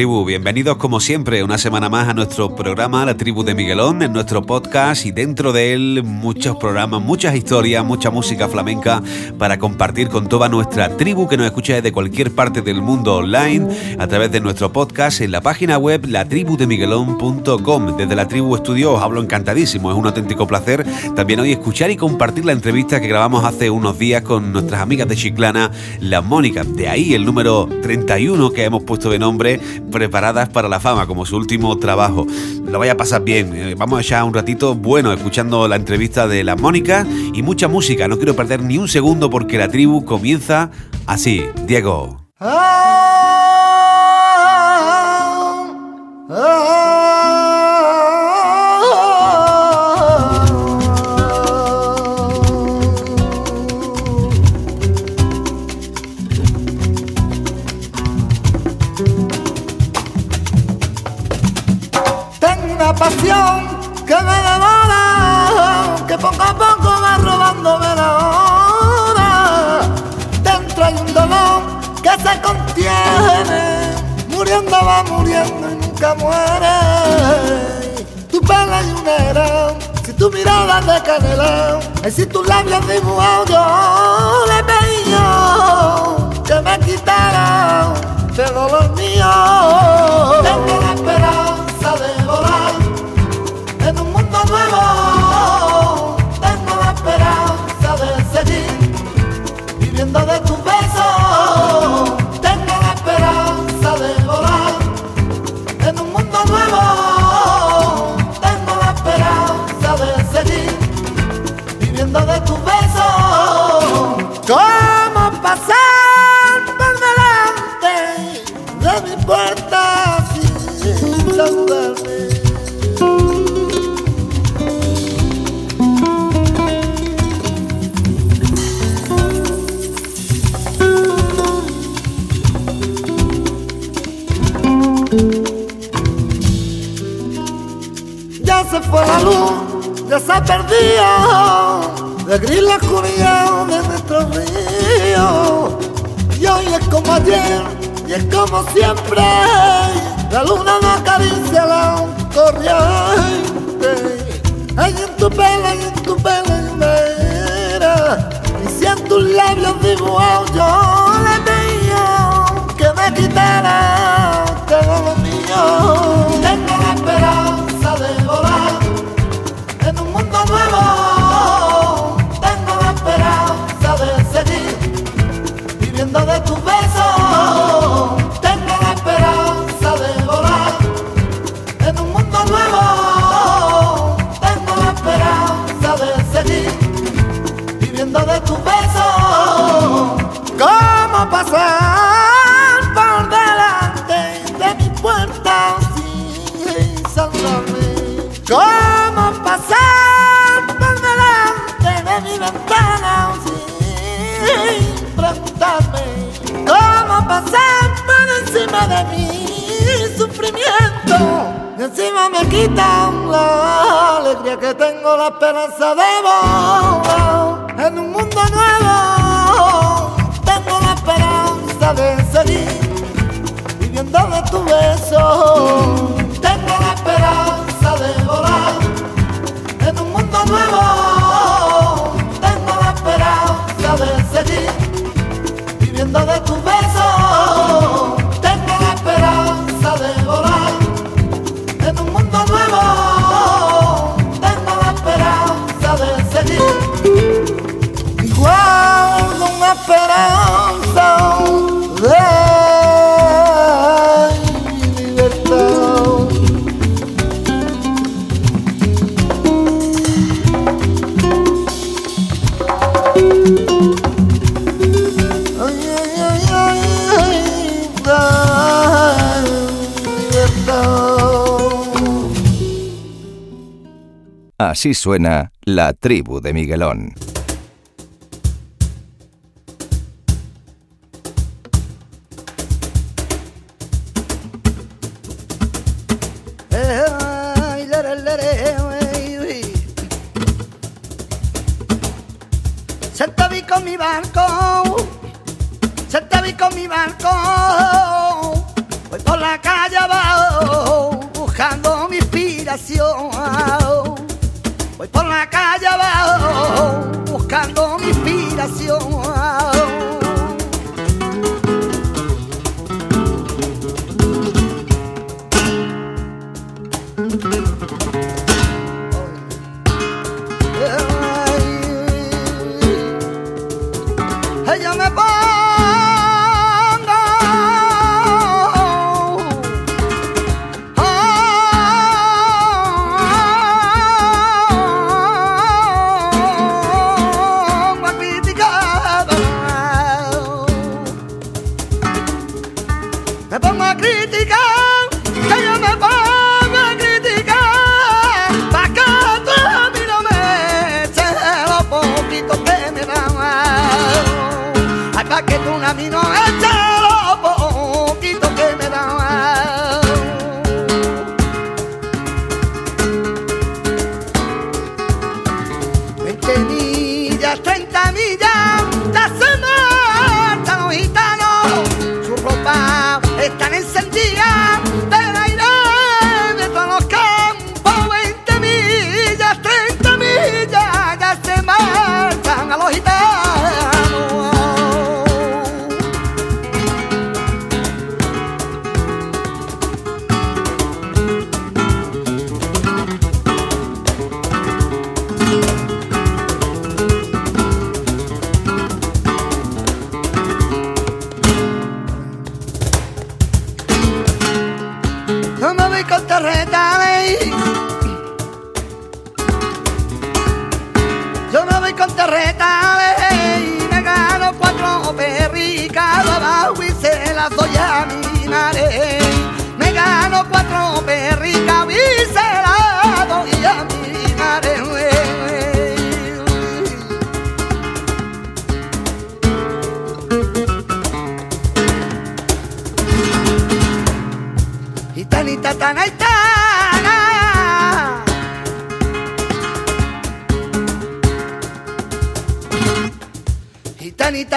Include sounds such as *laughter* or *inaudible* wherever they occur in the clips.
tribu? Bienvenidos como siempre una semana más a nuestro programa La Tribu de Miguelón, en nuestro podcast y dentro de él muchos programas, muchas historias, mucha música flamenca para compartir con toda nuestra tribu que nos escucha desde cualquier parte del mundo online a través de nuestro podcast en la página web latribudemiguelón.com. Desde la Tribu Estudio os hablo encantadísimo, es un auténtico placer también hoy escuchar y compartir la entrevista que grabamos hace unos días con nuestras amigas de Chiclana, la Mónica. De ahí el número 31 que hemos puesto de nombre Preparadas para la Fama, como su último trabajo. Lo vaya a pasar bien. Eh, vamos a un ratito bueno escuchando la entrevista de la Mónica y mucha música. No quiero perder ni un segundo porque la tribu comienza así. Diego. Ah, ah, pasión nunca muere. Tu pelo y era, si tu mirada de canela, y si tus labios dibujados yo le pedí que me quitara el dolor mío. Tengo la esperanza de volar nuevo, tengo la esperanza de seguir viviendo de beso. Tengo la esperanza de volar en un mundo nuevo de seguir viviendo de tu beso. Así suena la tribu de Miguelón. Pongo a criticar, que yo me pongo a criticar, pa' que tú a mí no me eches lo poquito que me dan. Ay, pa' que tú a mí no eches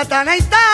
Gitanita, tana,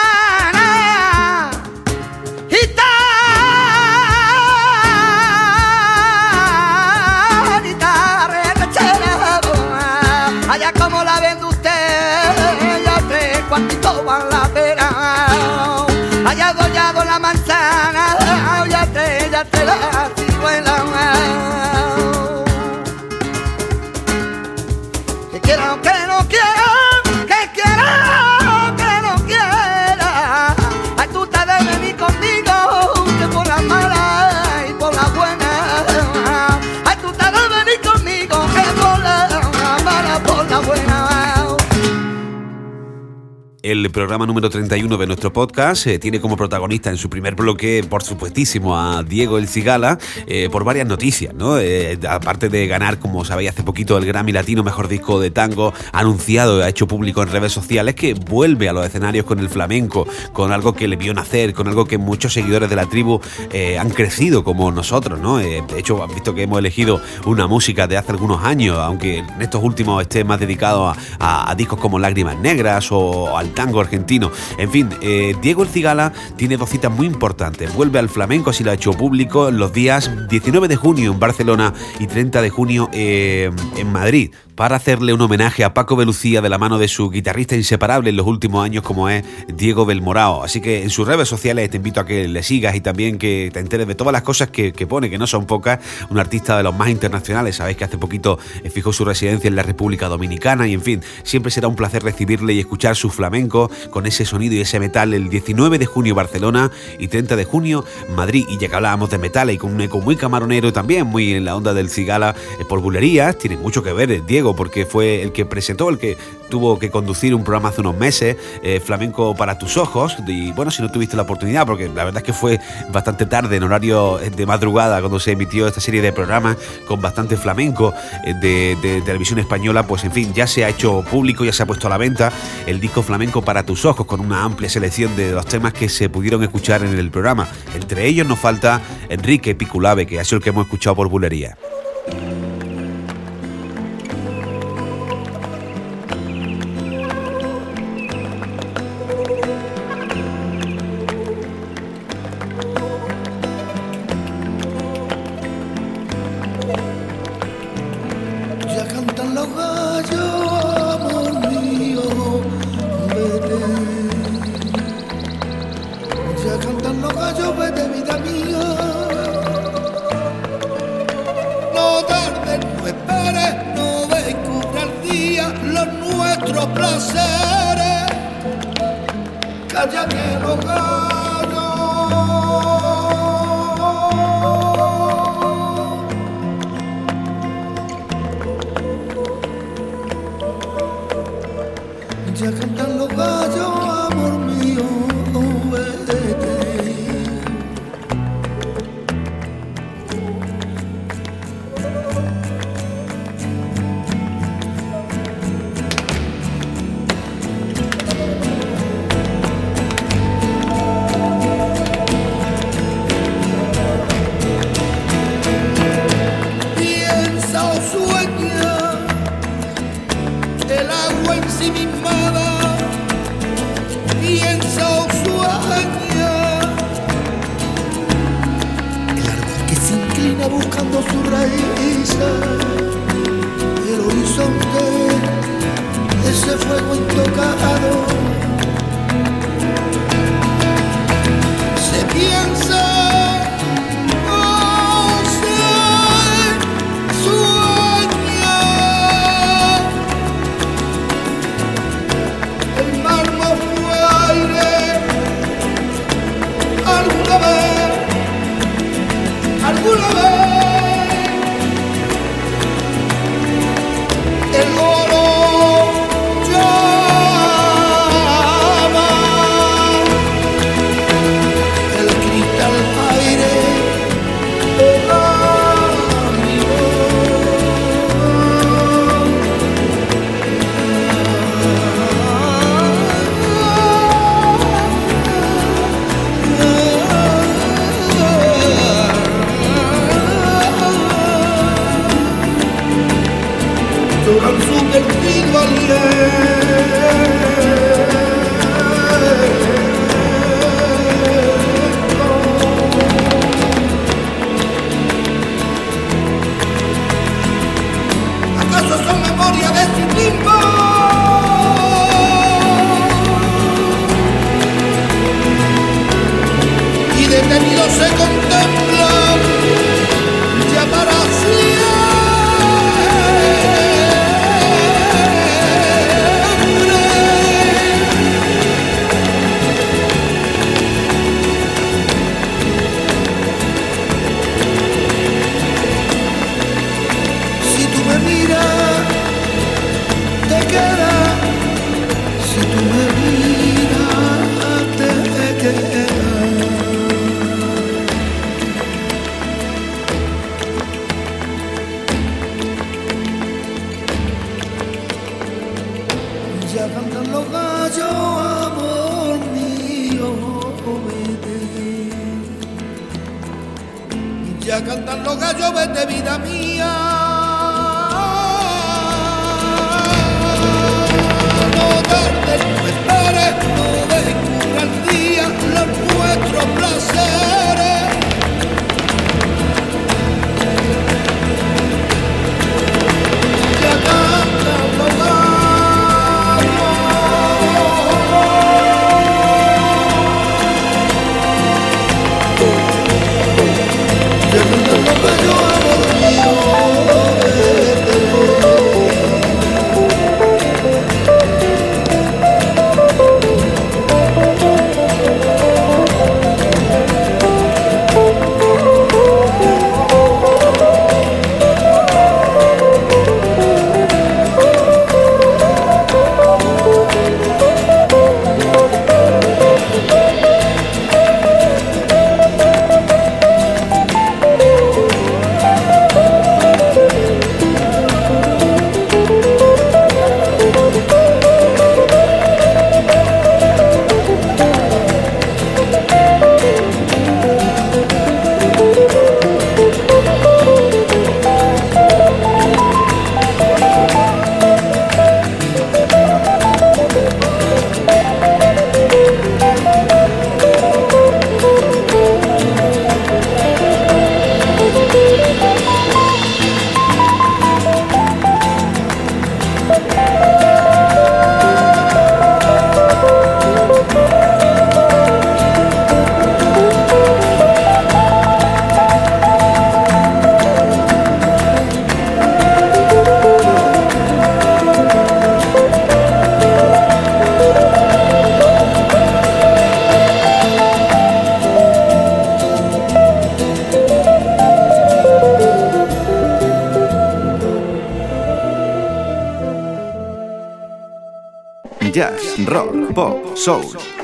El programa número 31 de nuestro podcast eh, tiene como protagonista en su primer bloque, por supuestísimo, a Diego El Cigala, eh, por varias noticias, ¿no? Eh, aparte de ganar, como sabéis, hace poquito el Grammy Latino Mejor Disco de Tango, anunciado, ha hecho público en redes sociales que vuelve a los escenarios con el flamenco, con algo que le vio nacer, con algo que muchos seguidores de la tribu han crecido como nosotros, ¿no? De hecho, han visto que hemos elegido una música de hace algunos años, aunque en estos últimos esté más dedicado a, a- a discos como Lágrimas Negras o al argentino. En fin, eh, Diego El Cigala tiene dos citas muy importantes. Vuelve al flamenco, así lo ha hecho público, los días 19 de junio en Barcelona y 30 de junio eh, en Madrid para hacerle un homenaje a Paco Belucía de la mano de su guitarrista inseparable en los últimos años como es Diego Belmorao. Así que en sus redes sociales te invito a que le sigas y también que te enteres de todas las cosas que, pone, que no son pocas. Un artista de los más internacionales, sabéis que hace poquito eh, fijó su residencia en la República Dominicana y en fin, siempre será un placer recibirle y escuchar su flamenco con ese sonido y ese metal el 19 de junio Barcelona y 30 de junio Madrid. Y ya que hablábamos de metal y con un eco muy camaronero también, muy en la onda del cigala eh, por bulerías, tiene mucho que ver eh, Porque fue el que presentó, el que tuvo que conducir un programa hace unos meses, eh, Flamenco para tus ojos. Y bueno, si no tuviste la oportunidad, porque la verdad es que fue bastante tarde, en horario eh, de madrugada, cuando se emitió esta serie de programas con bastante flamenco eh, de, de televisión española, pues en fin, ya se ha hecho público, ya se ha puesto a la venta el disco Flamenco para tus ojos, con una amplia selección de los temas que se pudieron escuchar en el programa. Entre ellos nos falta Enrique Piculave, que ha sido el que hemos escuchado por bulería.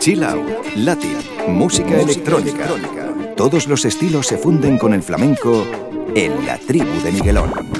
Chill out, latin, música electrónica. Todos los estilos se funden con el flamenco en la tribu de Miguelón.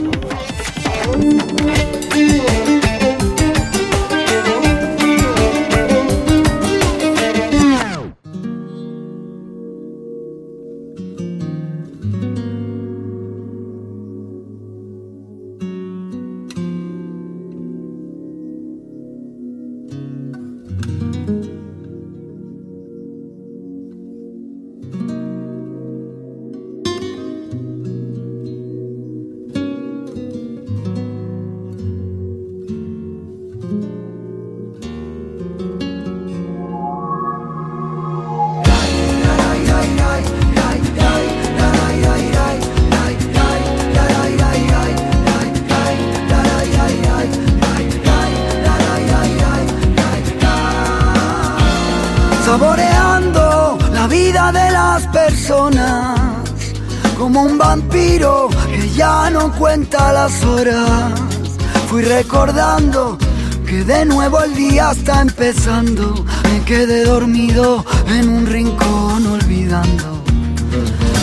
Que de nuevo el día está empezando, me quedé dormido en un rincón olvidando.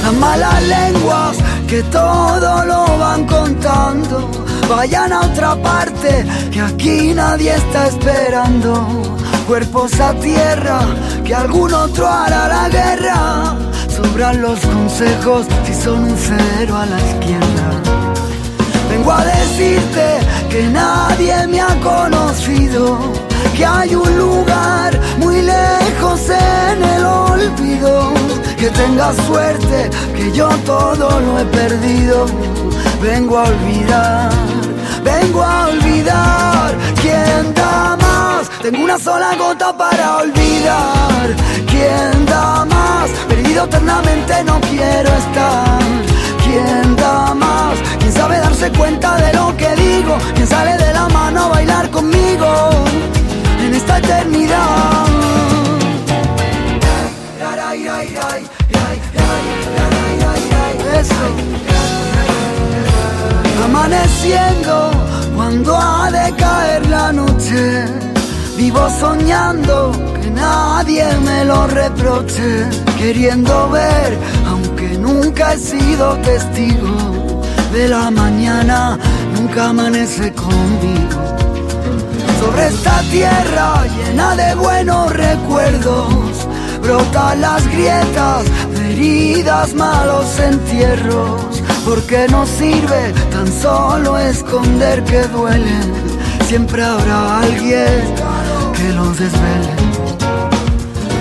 Las malas lenguas que todo lo van contando, vayan a otra parte que aquí nadie está esperando cuerpos a tierra, que algún otro hará la guerra. Sobran los consejos si son un cero a la izquierda. Vengo a decirte que nadie me ha conocido, que hay un lugar muy lejos en el olvido. Que tengas suerte, que yo todo lo he perdido. Vengo a olvidar, vengo a olvidar quién da más. Tengo una sola gota para olvidar. ¿Quién da más? Perdido eternamente no quiero estar. ¿Quién da? ¿Quién sabe darse cuenta de lo que digo? ¿Quién sale de la mano a bailar conmigo en esta eternidad? Eso. Amaneciendo cuando ha de caer la noche, vivo soñando que nadie me lo reproche, queriendo ver, aunque nunca he sido testigo de la mañana, nunca amanece conmigo. Sobre esta tierra llena de buenos recuerdos, brotan las grietas heridas, malos entierros porque no sirve tan solo esconder que duelen. Siempre habrá alguien que los desvele.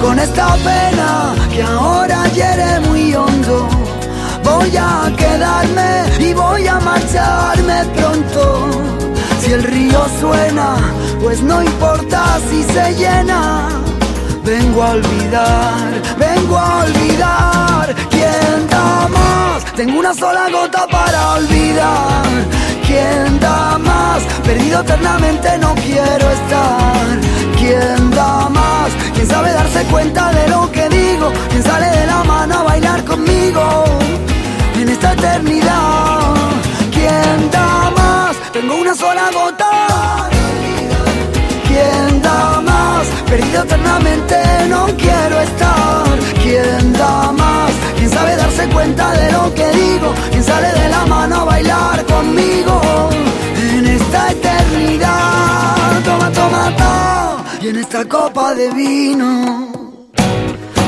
Con esta pena que ahora hiere muy hondo, voy a quedarme y voy a marcharme pronto. Si el río suena, pues no importa si se llena. Vengo a olvidar, vengo a olvidar quién da más. Tengo una sola gota para olvidar. ¿Quién da más? Perdido eternamente no quiero estar. ¿Quién da más? ¿Quién sabe darse cuenta de lo que digo? ¿Quién sale de la mano a bailar conmigo en esta eternidad? ¿Quién da más? Tengo una sola gota. ¿Quién da más? Perdido eternamente no quiero estar. ¿Quién da más? ¿Quién sabe darse cuenta de lo que digo? ¿Quién sale de la mano a bailar conmigo en esta eternidad? Toma, toma, toma. Y en esta copa de vino,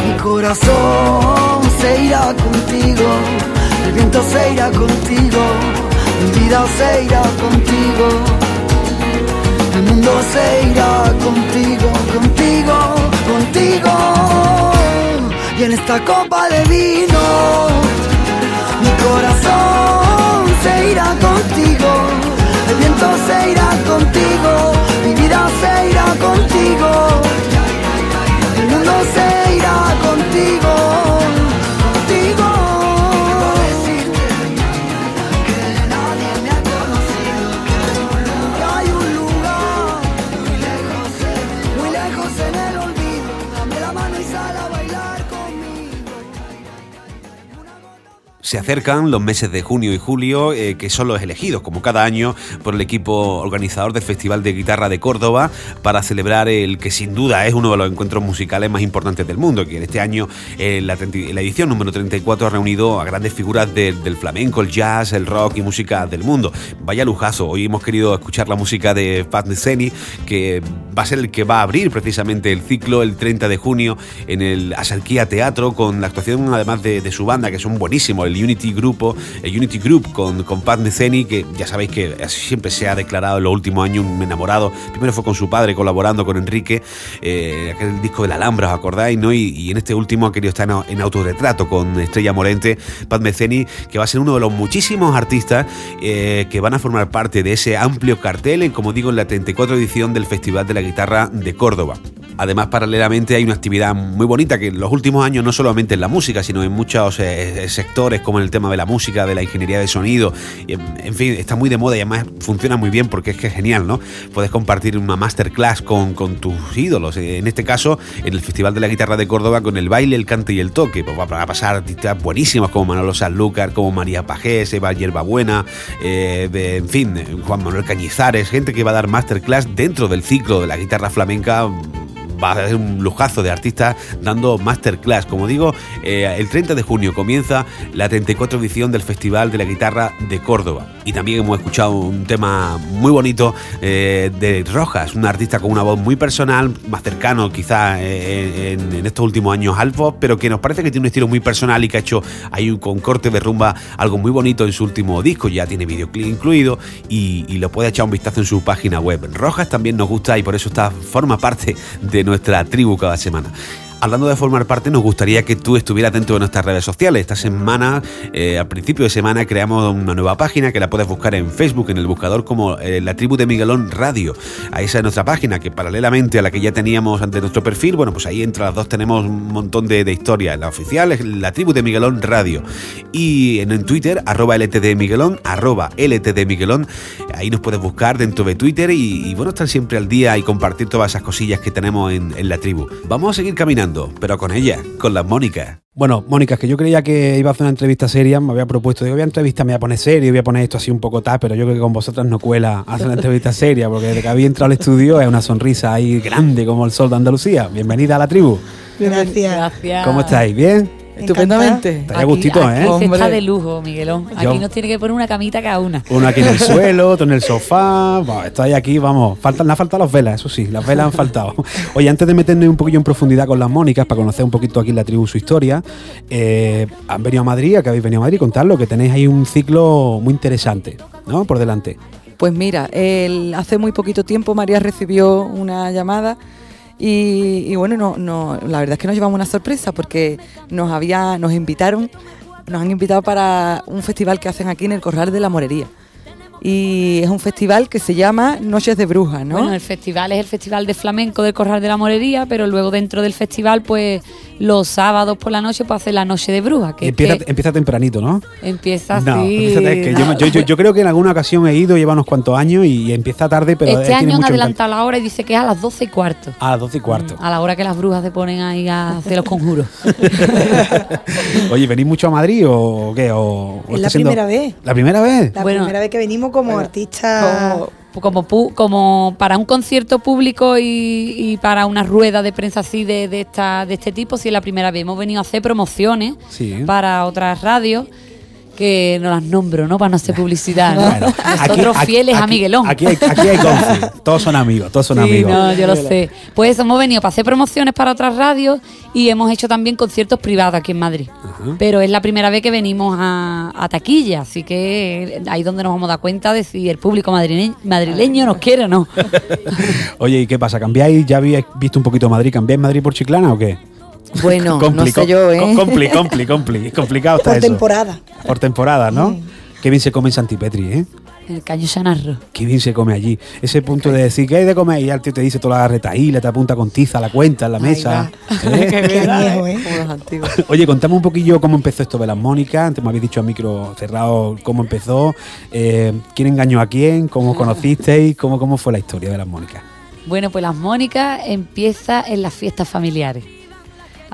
mi corazón se irá contigo. El viento se irá contigo. Mi vida se irá contigo. El mundo se irá contigo, contigo, contigo. Y en esta copa de vino, mi corazón se irá contigo. El viento se irá contigo, Se acercan los meses de junio y julio, eh, que son los elegidos, como cada año, por el equipo organizador del Festival de Guitarra de Córdoba, para celebrar el que sin duda es uno de los encuentros musicales más importantes del mundo, que en este año, eh, la, edición número 34, ha reunido a grandes figuras del flamenco, el jazz, el rock y música del mundo. Vaya lujazo, hoy hemos querido escuchar la música de Pat Metheny, que va a ser el que va a abrir precisamente el ciclo el 30 de junio en el Asarquía Teatro, con la actuación además de, su banda, que son buenísimos, Unity Grupo, el Unity Group con, con Pat Metheny, que ya sabéis que siempre se ha declarado en los últimos años un enamorado. Primero fue con su padre colaborando con Enrique, eh, aquel disco de la Alhambra, ¿os acordáis? ¿no? Y, en este último ha querido estar en, autorretrato con Estrella Morente, Pat Metheny, que va a ser uno de los muchísimos artistas eh, que van a formar parte de ese amplio cartel, en, como digo, en la 34 edición del Festival de la Guitarra de Córdoba. Además, paralelamente hay una actividad muy bonita que en los últimos años, no solamente en la música, sino en muchos eh, sectores, como en el tema de la música, de la ingeniería de sonido, en, fin, está muy de moda y además funciona muy bien porque es que es genial, ¿no? Puedes compartir una masterclass con, con tus ídolos. En este caso, en el Festival de la Guitarra de Córdoba, con el baile, el cante y el toque. Pues va a pasar artistas buenísimos como Manolo Sanlúcar, como María Pajés, Eva Yerbabuena, eh, en fin, Juan Manuel Cañizares, gente que va a dar masterclass dentro del ciclo de la guitarra flamenca va a ser un lujazo de artistas dando masterclass. Como digo, eh, el 30 de junio comienza la 34 edición del Festival de la Guitarra de Córdoba. Y también hemos escuchado un tema muy bonito eh, de Rojas, un artista con una voz muy personal, más cercano quizá eh, en, estos últimos años al pop, pero que nos parece que tiene un estilo muy personal y que ha hecho ahí con corte de rumba algo muy bonito en su último disco. Ya tiene videoclip incluido y, y lo puede echar un vistazo en su página web. Rojas también nos gusta y por eso está, forma parte de nuestra nuestra tribu cada semana hablando de formar parte, nos gustaría que tú estuvieras dentro de nuestras redes sociales. Esta semana, eh, al principio de semana, creamos una nueva página que la puedes buscar en Facebook, en el buscador como eh, La Tribu de Miguelón Radio. Ahí esa es nuestra página, que paralelamente a la que ya teníamos ante nuestro perfil, bueno, pues ahí entre las dos tenemos un montón de, historias. La oficial es La Tribu de Miguelón Radio. Y en, Twitter, arroba LTD Miguelón, arroba LTD Miguelón. Ahí nos puedes buscar dentro de Twitter y, bueno, estar siempre al día y compartir todas esas cosillas que tenemos en, en la tribu. Vamos a seguir caminando pero con ella, con la Mónica. Bueno, Mónica, es que yo creía que iba a hacer una entrevista seria, me había propuesto, digo, voy a entrevista, me voy a poner serio, voy a poner esto así un poco tal, pero yo creo que con vosotras no cuela hacer una entrevista seria, porque desde que había entrado al estudio es una sonrisa ahí grande como el sol de Andalucía. Bienvenida a la tribu. Gracias. Gracias. ¿Cómo estáis? ¿Bien? Estupendamente. Está gustito, ¿eh? Aquí está de lujo, Miguelón. Aquí nos tiene que poner una camita cada una. Uno aquí en el *laughs* suelo, otro en el sofá. Bueno, estoy aquí, vamos. Faltan, le han faltado las velas, eso sí, las velas han faltado. *laughs* Oye, antes de meternos un poquillo en profundidad con las Mónicas, para conocer un poquito aquí la tribu, su historia, eh, han venido a Madrid, que habéis venido a Madrid, contarlo, que tenéis ahí un ciclo muy interesante, ¿no? Por delante. Pues mira, hace muy poquito tiempo María recibió una llamada y, bueno, no, no, la verdad es que nos llevamos una sorpresa porque nos, había, nos invitaron, nos han invitado para un festival que hacen aquí en el Corral de la Morería y es un festival que se llama Noches de Brujas, ¿no? Bueno, el festival es el Festival de Flamenco del Corral de la Morería, pero luego dentro del festival, pues los sábados por la noche, pues hace la Noche de Brujas. Que empieza, tempranito, ¿no? Empieza sí. yo, creo que en alguna ocasión he ido, lleva unos cuantos años y empieza tarde, pero... Este año han adelantado la hora y dice que es a las doce y cuarto. A las doce y cuarto. a la hora que las brujas se ponen ahí a hacer los conjuros. *laughs* Oye, ¿venís mucho a Madrid o qué? O, es la primera vez. ¿La primera vez? La primera vez que venimos como artista... Como, como, para un concierto público y, para una rueda de prensa así de, de, esta, de este tipo, si es la primera vez. Hemos venido a hacer promociones para otras radios que no las nombro, ¿no? Para no hacer publicidad, ¿no? Nosotros fieles a Miguelón. Aquí hay, aquí hay todos son amigos, todos son amigos. No, yo lo sé. Pues hemos venido para hacer promociones para otras radios y hemos hecho también conciertos privados aquí en Madrid. Pero es la primera vez que venimos a, taquilla, así que ahí donde nos vamos a dar cuenta de si el público madrileño, madrileño nos quiere o no. *laughs* Oye, ¿y qué pasa? ¿Cambiáis? ¿Ya habéis visto un poquito Madrid? ¿Cambiáis Madrid por Chiclana o qué? Bueno, no sé yo, ¿eh? Compli, compli, compli. Complicado está Por temporada. Por temporada, ¿no? Mm. Qué bien se come en Santipetri, ¿eh? El caño Sanarro. Qué bien se come allí. Ese punto de decir, ¿qué hay de comer? Y el tío te dice toda la retaíla, te apunta con tiza la cuenta en la mesa. ¿Eh? *laughs* Qué, viejo, ¿eh? Como los antiguos. Oye, contame un poquillo cómo empezó esto de las Mónicas. Antes me habéis dicho a micro cerrado cómo empezó. Eh, ¿Quién engañó a quién? ¿Cómo conocisteis? ¿Cómo, ¿Cómo fue la historia de las Mónicas? Bueno, pues las Mónicas empieza en las fiestas familiares.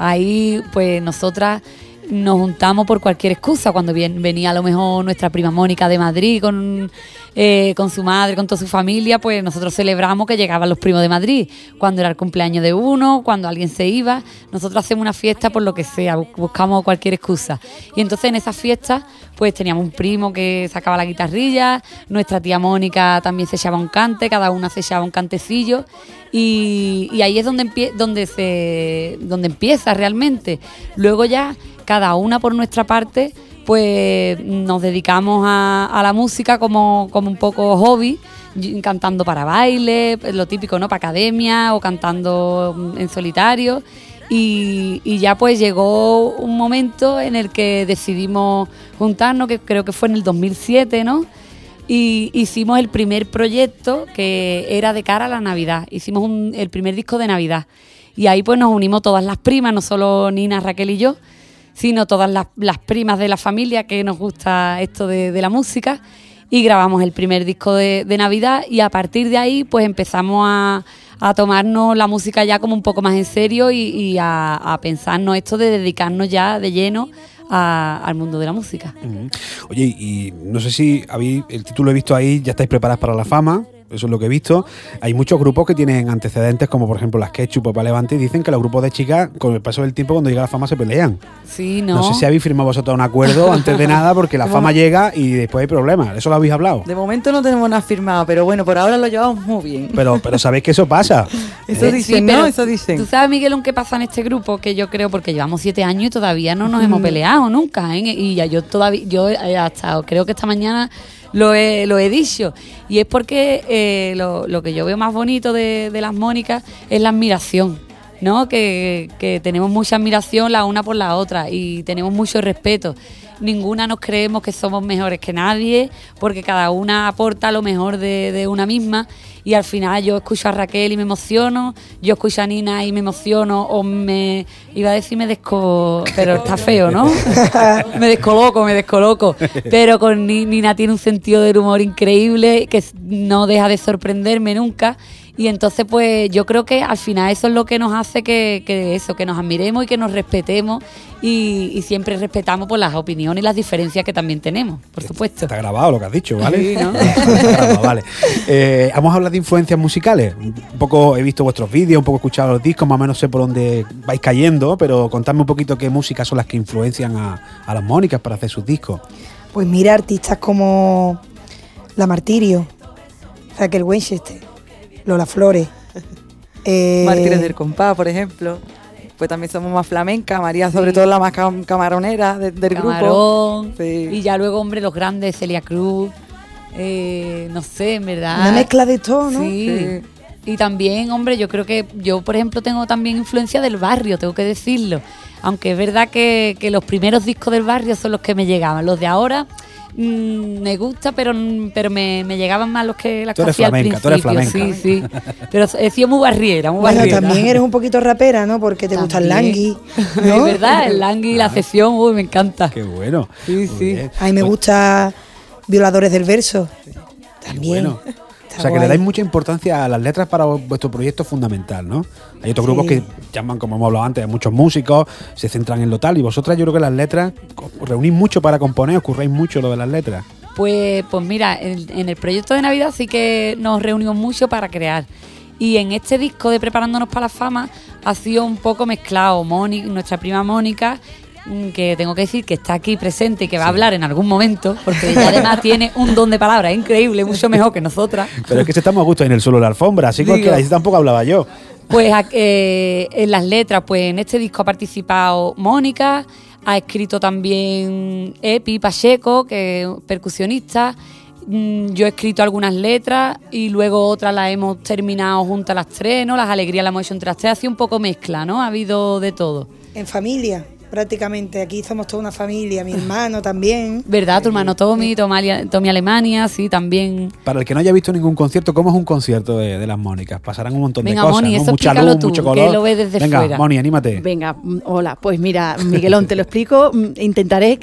Ahí, pues nosotras nos juntamos por cualquier excusa. Cuando bien, venía a lo mejor nuestra prima Mónica de Madrid con, eh, con su madre, con toda su familia, pues nosotros celebramos que llegaban los primos de Madrid. Cuando era el cumpleaños de uno, cuando alguien se iba, nosotros hacemos una fiesta por lo que sea, bu- buscamos cualquier excusa. Y entonces en esas fiestas, pues teníamos un primo que sacaba la guitarrilla, nuestra tía Mónica también se echaba un cante, cada una se echaba un cantecillo. Y, y ahí es donde, donde, se, donde empieza realmente. Luego ya, cada una por nuestra parte, pues nos dedicamos a, a la música como, como un poco hobby, cantando para baile, lo típico, ¿no? Para academia o cantando en solitario. Y, y ya pues llegó un momento en el que decidimos juntarnos, que creo que fue en el 2007, ¿no? Y hicimos el primer proyecto que era de cara a la Navidad. Hicimos un- el primer disco de Navidad. Y ahí pues nos unimos todas las primas, no solo Nina, Raquel y yo, sino todas las, las primas de la familia que nos gusta esto de, la música. Y grabamos el primer disco de, Navidad y a partir de ahí pues empezamos a, a tomarnos la música ya como un poco más en serio y, a, a pensarnos esto de dedicarnos ya de lleno a- al mundo de la música. Oye, y no sé si habéis, el título he visto ahí, ya estáis preparadas para la fama, eso es lo que he visto. Hay muchos grupos que tienen antecedentes, como por ejemplo las Ketchup o Papá Levante, y dicen que los grupos de chicas, con el paso del tiempo, cuando llega la fama, se pelean. Sí, ¿no? No, sé si habéis firmado vosotros un acuerdo antes de nada, porque la *laughs* fama llega y después hay problemas. ¿Eso lo habéis hablado? De momento no tenemos nada firmado, pero bueno, por ahora lo llevamos muy bien. Pero, pero sabéis que eso pasa. *laughs* Eso Eh, dicen, pero ¿no? Eso dicen. ¿Tú sabes, Miguel, qué pasa en este grupo? Que yo creo, porque llevamos siete años y todavía no nos hemos peleado nunca. ¿eh? Y ya yo todavía, yo hasta creo que esta mañana lo he, lo he dicho. Y es porque eh, lo, que yo veo más bonito de, las Mónicas es la admiración. ¿no? Que tenemos mucha admiración la una por la otra y tenemos mucho respeto. Ninguna nos creemos que somos mejores que nadie, porque cada una aporta lo mejor de, de una misma. Y al final yo escucho a Raquel y me emociono, yo escucho a Nina y me emociono, o me. iba a decir me desco. pero está feo, ¿no? *laughs* me descoloco, me descoloco. Pero con Ni- Nina tiene un sentido del humor increíble que no deja de sorprenderme nunca. Y entonces, pues yo creo que al final eso es lo que nos hace que, que eso, que nos admiremos y que nos respetemos y, y siempre respetamos por las opiniones y las diferencias que también tenemos, por supuesto. Está grabado lo que has dicho, ¿vale? Sí, ¿no? *laughs* Está grabado, vale. Eh, vamos a hablar de influencias musicales. Un poco he visto vuestros vídeos, un poco he escuchado los discos, más o menos sé por dónde vais cayendo, pero contadme un poquito qué músicas son las que influencian a, a las Mónicas para hacer sus discos. Pues mira, artistas como La Martirio, Raquel Winchester, Lola Flores. *laughs* eh, Mártires del compás, por ejemplo. Pues también somos más flamenca, María sobre todo la más cam- camaronera de- del grupo. Sí. Y ya luego, hombre, los grandes, Celia Cruz. eh, no sé, en verdad. Una mezcla de todo, ¿no? Sí. Y también, hombre, yo creo que yo, por ejemplo, tengo también influencia del barrio, tengo que decirlo. Aunque es verdad que, que los primeros discos del barrio son los que me llegaban. Los de ahora mm, me gusta, pero, pero me, me llegaban más los que las Tú que eres hacía al flamenca, tú eres principio. flamenca. Sí, sí. Pero he sido muy barriera, muy Bueno, barriera. también eres un poquito rapera, ¿no? Porque te gusta el También. langui, *laughs* ¿no? Es verdad, el langui, la sesión, uy, me encanta. Qué bueno. Sí, sí. bien. A mí me gusta Violadores del Verso. También. Bueno. Está O sea, que le dais mucha importancia a las letras para vuestro proyecto fundamental, ¿no? Hay otros Sí. grupos que llaman, como hemos hablado antes, muchos músicos, se centran en lo tal, y vosotras yo creo que las letras, reunís mucho para componer, os curráis mucho lo de las letras. Pues, pues mira, en, en el proyecto de Navidad sí que nos reunimos mucho para crear. Y en este disco de Preparándonos para la Fama ha sido un poco mezclado. Mónica, nuestra prima Mónica, que tengo que decir que está aquí presente y que va a hablar en algún momento, porque ella además *laughs* tiene un don de palabras increíble, mucho mejor que nosotras. Pero es que si estamos a gusto en el suelo de la alfombra, así que Digo. cualquiera, ahí tampoco hablaba yo. Pues eh, en las letras, pues en este disco ha participado Mónica, ha escrito también Epi Pacheco, que es percusionista. Mm, Yo he escrito algunas letras y luego otras las hemos terminado juntas las tres, ¿no? Las alegrías las hemos hecho entre las tres, ha sido un poco mezcla, ¿no? Ha habido de todo. En familia, prácticamente. Aquí somos toda una familia, mi hermano *laughs* también. ¿Verdad? Tu hermano Tommy, Tommy, Tommy Alemania, sí, también. Para el que no haya visto ningún concierto, ¿cómo es un concierto de, de las Mónicas? Pasarán un montón Venga, de cosas, Moni, ¿no? eso Mucha luz, tú, mucho que color. lo ves desde Venga, fuera. Moni, anímate. Venga, hola. Pues mira, Miguelón, te lo explico. *laughs* Intentaré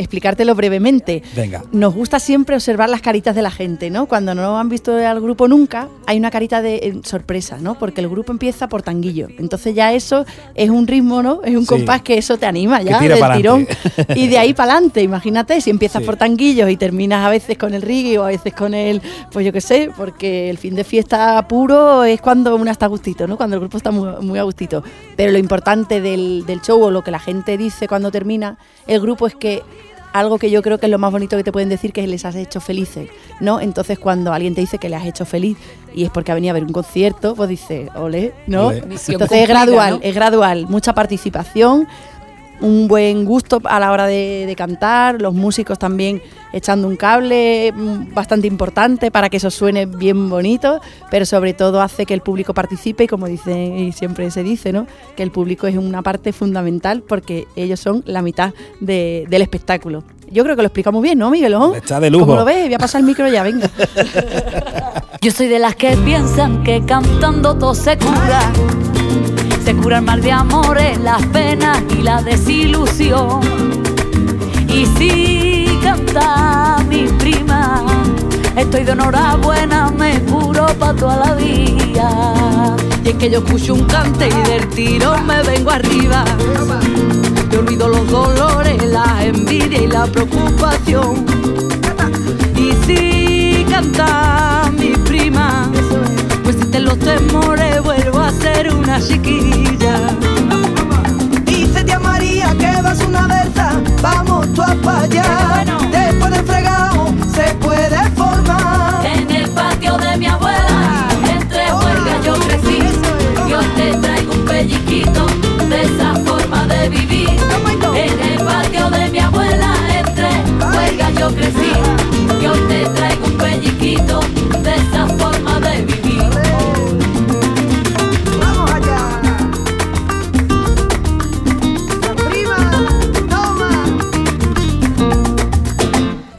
explicártelo brevemente. Venga. Nos gusta siempre observar las caritas de la gente, ¿no? Cuando no han visto al grupo nunca, hay una carita de eh, sorpresa, ¿no? Porque el grupo empieza por tanguillo. Entonces ya eso es un ritmo, ¿no? Es un Sí. compás que eso te anima ya del tirón. *laughs* Y de ahí para adelante, imagínate, si empiezas Sí. por tanguillos y terminas a veces con el reggae o a veces con el, pues yo qué sé, porque el fin de fiesta puro es cuando uno está a gustito, ¿no? Cuando el grupo está muy, muy a gustito. Pero lo importante del, del show o lo que la gente dice cuando termina el grupo es que algo que yo creo que es lo más bonito que te pueden decir que les has hecho felices, ¿no? Entonces cuando alguien te dice que le has hecho feliz y es porque ha venido a ver un concierto, pues dice, ole, ¿no? Entonces es gradual, ¿no? es gradual, mucha participación, un buen gusto a la hora de, de cantar, los músicos también echando un cable mm, bastante importante para que eso suene bien bonito, pero sobre todo hace que el público participe y como dice y siempre se dice, ¿no? que el público es una parte fundamental porque ellos son la mitad de- del espectáculo. Yo creo que lo explicamos bien, ¿no, Miguelón? Está de lujo. ¿Cómo lo ves? Voy a pasar el micro ya, venga. *laughs* Yo soy de las que piensan que cantando todo se cura. Se cura el mal de amores, las penas y la desilusión. Y si canta mi prima, estoy de enhorabuena, me curo pa' toda la vida. Y es que yo escucho un cante y del tirón me vengo arriba. Yo olvido los dolores, la envidia y la preocupación. Y si canta mi prima, pues si te los temores vuelvo a ser una chiquilla. Dice tía María que vas una de esas, vamos tú a pa' allá. Después del fregado se puede formar. En el patio de mi abuela, entre huelgas yo crecí. Yo te traigo un pellizquito de esa forma de vivir. En el patio de mi abuela, entre huelgas yo crecí. Yo te traigo un pellizquito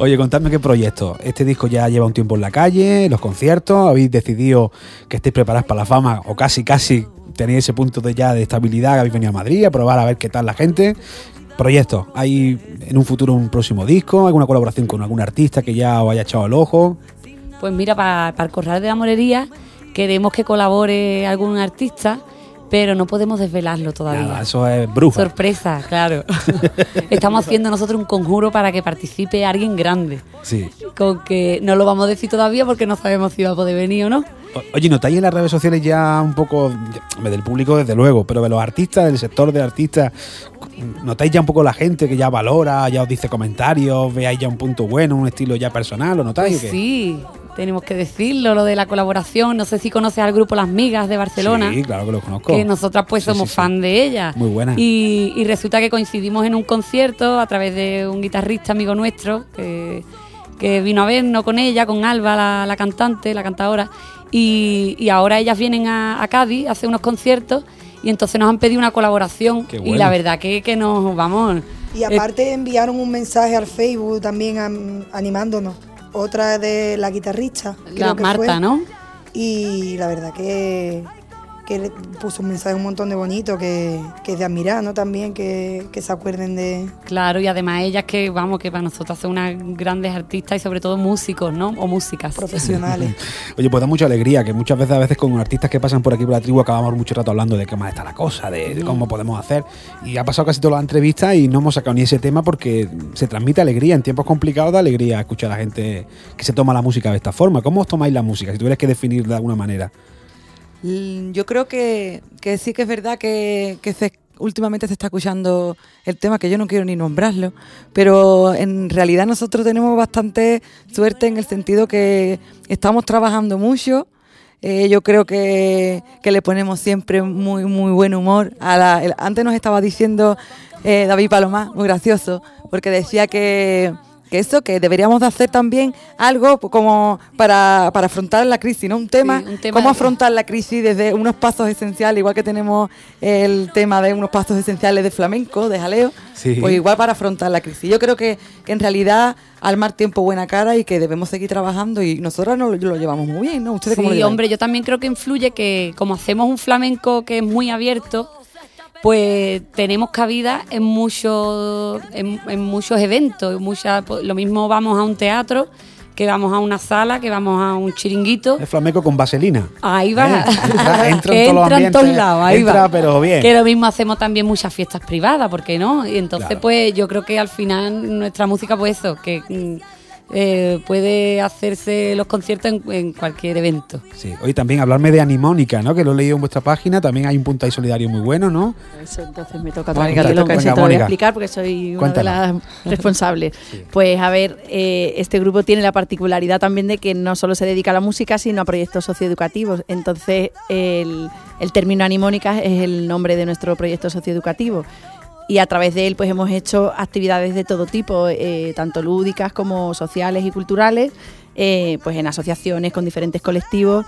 Oye, contadme qué proyecto. Este disco ya lleva un tiempo en la calle, los conciertos, habéis decidido que estéis preparados para la fama o casi, casi tenéis ese punto de ya de estabilidad, habéis venido a Madrid a probar a ver qué tal la gente. Proyectos, ¿hay en un futuro un próximo disco? ¿Alguna colaboración con algún artista que ya os haya echado el ojo? Pues mira, para, para el Corral de la Morería queremos que colabore algún artista, pero no podemos desvelarlo todavía. Nada, eso es bruja. Sorpresa, claro. *laughs* Estamos haciendo nosotros un conjuro para que participe alguien grande. Sí. Con que no lo vamos a decir todavía porque no sabemos si va a poder venir o no. Oye, ¿notáis en las redes sociales ya un poco, ya, del público desde luego, pero de los artistas, del sector de artistas, ¿notáis ya un poco la gente que ya valora, ya os dice comentarios, veáis ya un punto bueno, un estilo ya personal, ¿lo notáis? Pues o qué? sí, tenemos que decirlo, lo de la colaboración. No sé si conoces al grupo Las Migas de Barcelona. Sí, claro que los conozco. que nosotras pues Sí, somos sí, sí. fan de ella. Muy buena. Y, y resulta que coincidimos en un concierto a través de un guitarrista amigo nuestro que, que vino a vernos con ella, con Alba, la, la cantante, la cantadora. Y, y ahora ellas vienen a, a Cádiz a hacer unos conciertos y entonces nos han pedido una colaboración. Qué Y bueno. la verdad que, que nos vamos. Y eh, aparte enviaron un mensaje al Facebook también am- animándonos. Otra de la guitarrista. la creo que Marta, fue. ¿no? Y la verdad que, que le puso un mensaje un montón de bonito, que, que es de admirar, ¿no? También que, que se acuerden de... Claro, y además ellas que, vamos, que para nosotras son unas grandes artistas y sobre todo músicos, ¿no? O músicas. profesionales. *laughs* Oye, pues da mucha alegría que muchas veces, a veces con artistas que pasan por aquí por la tribu acabamos mucho rato hablando de qué más está la cosa, de, de cómo podemos hacer. Y ha pasado casi toda la entrevista y no hemos sacado ni ese tema porque se transmite alegría. En tiempos complicados da alegría escuchar a la gente que se toma la música de esta forma. ¿Cómo os tomáis la música? Si tuvieras que definir de alguna manera. Mm, Yo creo que, que sí que es verdad que, se- últimamente se está escuchando el tema, que yo no quiero ni nombrarlo, pero en realidad nosotros tenemos bastante suerte en el sentido que estamos trabajando mucho. Eh, yo creo que, le ponemos siempre muy, muy buen humor. A la, antes nos estaba diciendo eh, David Palomá, muy gracioso, porque decía que, que eso, que deberíamos de hacer también algo como para, para afrontar la crisis, ¿no? Un tema, Sí, un tema cómo de- afrontar la crisis desde unos pasos esenciales, igual que tenemos el tema de unos pasos esenciales de flamenco, de jaleo, Sí. pues igual para afrontar la crisis. Yo creo que, que en realidad al mar tiempo buena cara y que debemos seguir trabajando y nosotros no lo, lo llevamos muy bien, ¿no? ¿Ustedes cómo lo Sí, llevan? hombre, yo también creo que influye que como hacemos un flamenco que es muy abierto, pues tenemos cabida en muchos, en, en muchos eventos. muchas- pues, lo mismo vamos a un teatro, que vamos a una sala, que vamos a un chiringuito. Es flamenco con vaselina. Ahí va. Eh, entra- *laughs* entra en todos entra en todos lados, ahí entra, va. pero bien. Que lo mismo hacemos también muchas fiestas privadas, ¿por qué no? Y entonces, Claro. pues yo creo que al final nuestra música, pues eso, que mm, eh, puede hacerse los conciertos en, en cualquier evento. Sí. Hoy también hablarme de Animónica, ¿no? Que lo he leído en vuestra página. También hay un punto ahí solidario muy bueno, ¿no? Eso entonces me toca Mónica, te Lo toca. que te voy a explicar porque soy una Cuéntala. de las *laughs* responsables. Pues a ver, eh, este grupo tiene la particularidad también de que no solo se dedica a la música, sino a proyectos socioeducativos. Entonces, el, el término Animónica es el nombre de nuestro proyecto socioeducativo. Y a través de él pues hemos hecho actividades de todo tipo, eh, tanto lúdicas como sociales y culturales, eh, pues en asociaciones con diferentes colectivos,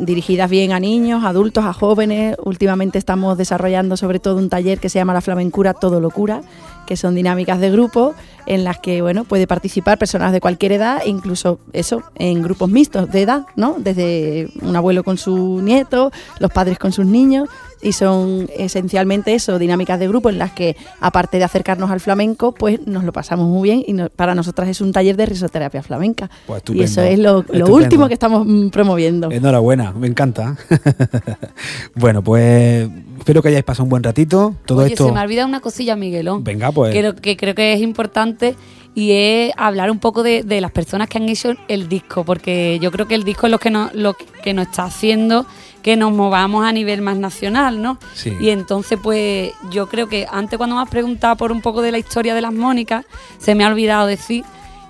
dirigidas bien a niños, adultos, a jóvenes. Últimamente estamos desarrollando sobre todo un taller que se llama La Flamencura Todo Locura, que son dinámicas de grupo en las que bueno puede participar personas de cualquier edad, incluso eso, en grupos mixtos de edad, ¿no? Desde un abuelo con su nieto, los padres con sus niños, y son esencialmente eso, dinámicas de grupo en las que, aparte de acercarnos al flamenco, pues nos lo pasamos muy bien y no- para nosotras es un taller de risoterapia flamenca. Pues y eso es lo, lo último que estamos mm, promoviendo. Enhorabuena, me encanta. *laughs* bueno, pues espero que hayáis pasado un buen ratito. Todo Oye, esto. se me ha olvidado una cosilla, Miguelón. Venga, pues. Creo, que creo que es importante y es hablar un poco de, de las personas que han hecho el disco, porque yo creo que el disco es lo que nos, lo que nos está haciendo que nos movamos a nivel más nacional, ¿no? Sí. Y entonces, pues yo creo que antes cuando me has preguntado por un poco de la historia de las Mónicas, se me ha olvidado decir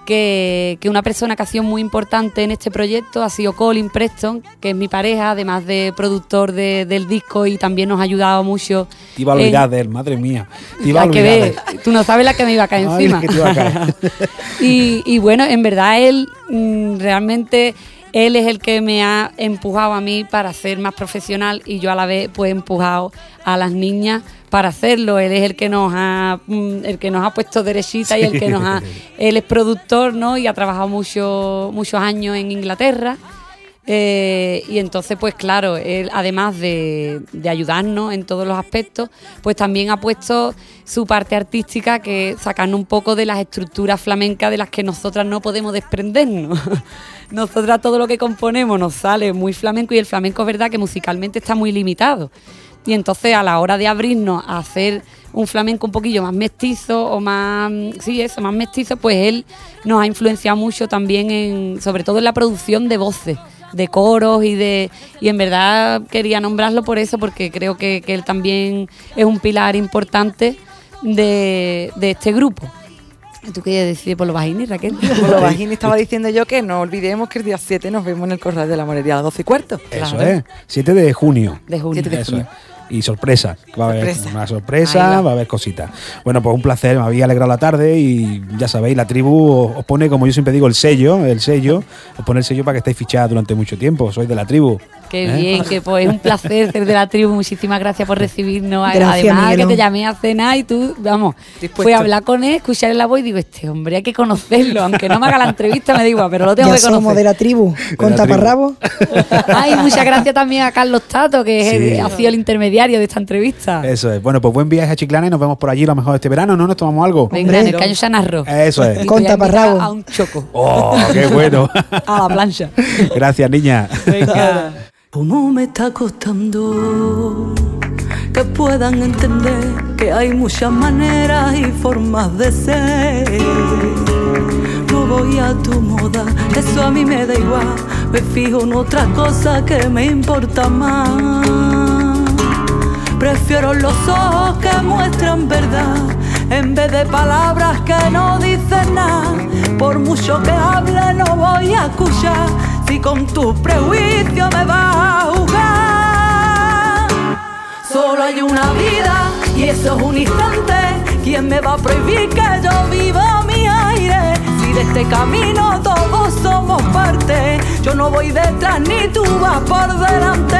que, que una persona que ha sido muy importante en este proyecto ha sido Colin Preston, que es mi pareja, además de productor de- del disco y también nos ha ayudado mucho. Te iba a en- olvidar de él, madre mía. Te iba a la que de tú no sabes la que me iba a caer encima. que te iba a caer. *laughs* y, y bueno, en verdad él mm, realmente él es el que me ha empujado a mí para ser más profesional y yo a la vez pues he empujado a las niñas para hacerlo. Él es el que nos ha mm, el que nos ha puesto derechita y el que nos ha *laughs* él es productor, ¿no? Y ha trabajado mucho, muchos años en Inglaterra. Eh, y entonces, pues claro, él además de, de ayudarnos en todos los aspectos, pues también ha puesto su parte artística que sacando un poco de las estructuras flamencas de las que nosotras no podemos desprendernos. *laughs* nosotras todo lo que componemos nos sale muy flamenco y el flamenco es verdad que musicalmente está muy limitado. Y entonces a la hora de abrirnos a hacer un flamenco un poquillo más mestizo o más, sí, eso, más mestizo, pues él nos ha influenciado mucho también en, sobre todo en la producción de voces, de coros y de, y en verdad quería nombrarlo por eso, porque creo que, que él también es un pilar importante de, de este grupo. ¿Tú qué decir por los bajini, Raquel? *laughs* Por lo bajín estaba diciendo yo que no olvidemos que el día 7 nos vemos en el Corral de la Morería a las 12 y cuarto. Eso es. 7 de junio. De junio. Siete de Eso junio. es. Y sorpresa, va a haber Sorpresa. una sorpresa, va. va a haber cositas. Bueno, pues un placer, me había alegrado la tarde y ya sabéis, la tribu os os pone, como yo siempre digo, el sello, el sello, os pone el sello para que estéis fichadas durante mucho tiempo, sois de la tribu. Qué ¿Eh? bien, que pues es un placer ser de la tribu. Muchísimas gracias por recibirnos. Gracias, Además que te llamé a cenar y tú, vamos, Dispuesto. fui a hablar con él, escuchar la voz y digo, este hombre hay que conocerlo. Aunque no me haga la entrevista, me da igual, pero lo tengo Ya que somos de conocer. la tribu, con taparrabos. *laughs* Ay, muchas gracias también a Carlos Tato, que es ha sido el intermediario de esta entrevista. Eso es. Bueno, pues buen viaje a Chiclana y nos vemos por allí a lo mejor este verano, ¿no? Nos tomamos algo. Venga, en el Caño Sanarro. Eso es. Y Con taparrabos. A un choco. ¡Oh, qué bueno! *laughs* A la plancha. Gracias, niña. Venga. *laughs* ¿Cómo me está costando que puedan entender que hay muchas maneras y formas de ser? No voy a tu moda, eso a mí me da igual. Me fijo en otra cosa que me importa más. Prefiero los ojos que muestran verdad en vez de palabras que no dicen nada. Por mucho que hable no voy a escuchar si con tu prejuicio me va a jugar. Solo hay una vida y eso es un instante. ¿Quién me va a prohibir que yo viva mi aire? Si de este camino todos somos parte, yo no voy detrás ni tú vas por delante.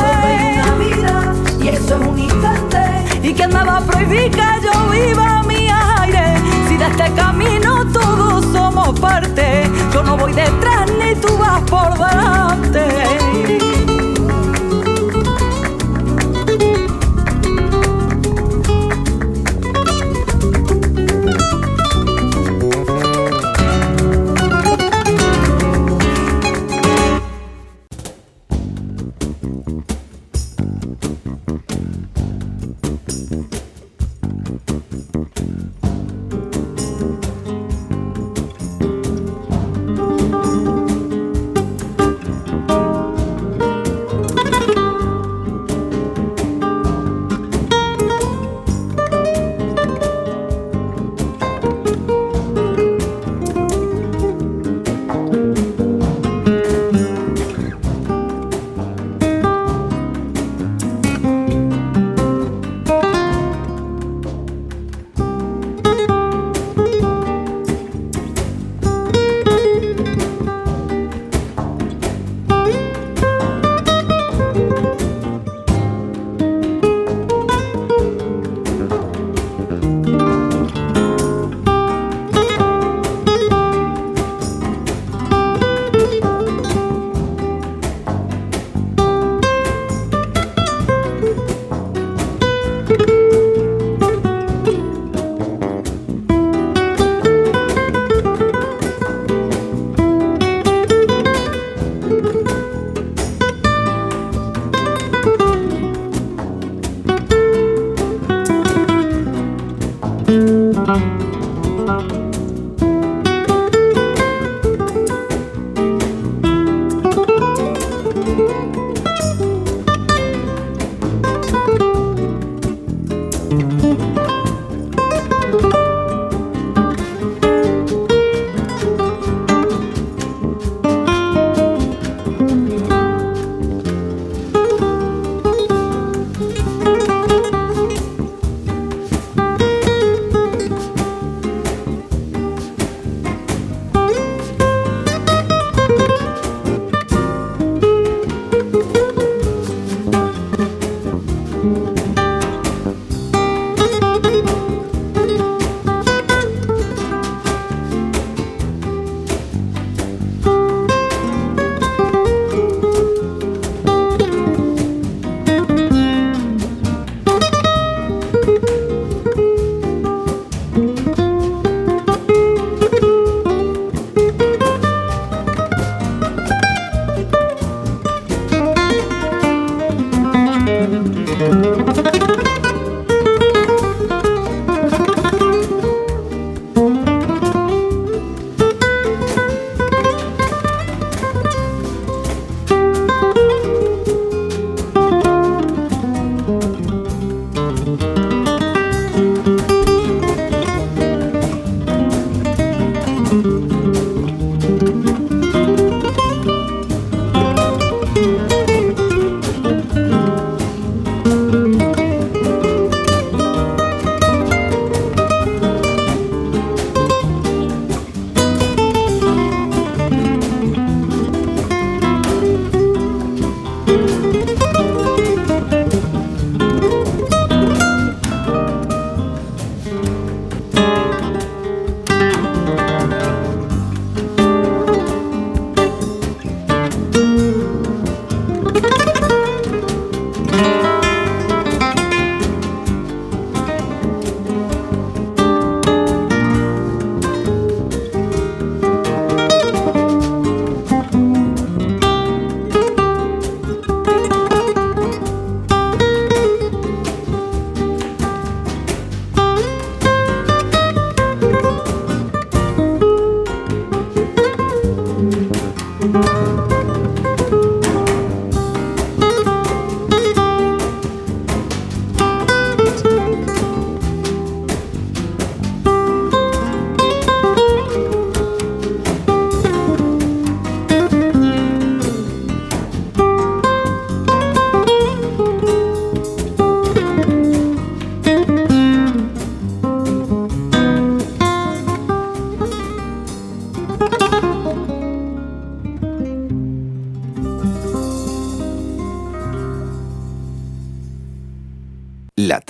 Solo hay una vida y eso es un instante. ¿Y quién me va a prohibir que yo viva mi aire? Si de este camino somos parte. Yo no voy detrás ni tú vas por delante.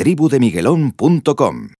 tribudemiguelón.com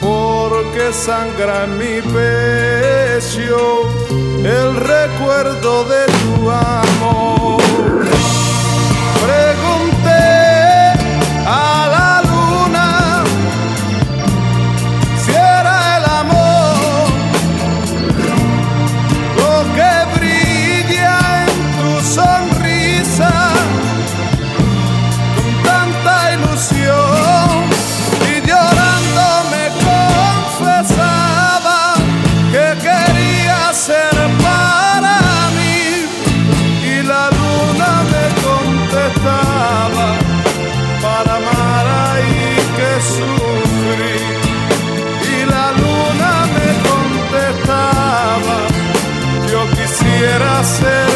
porque sangra mi pecho el recuerdo de tu alma. Será ser.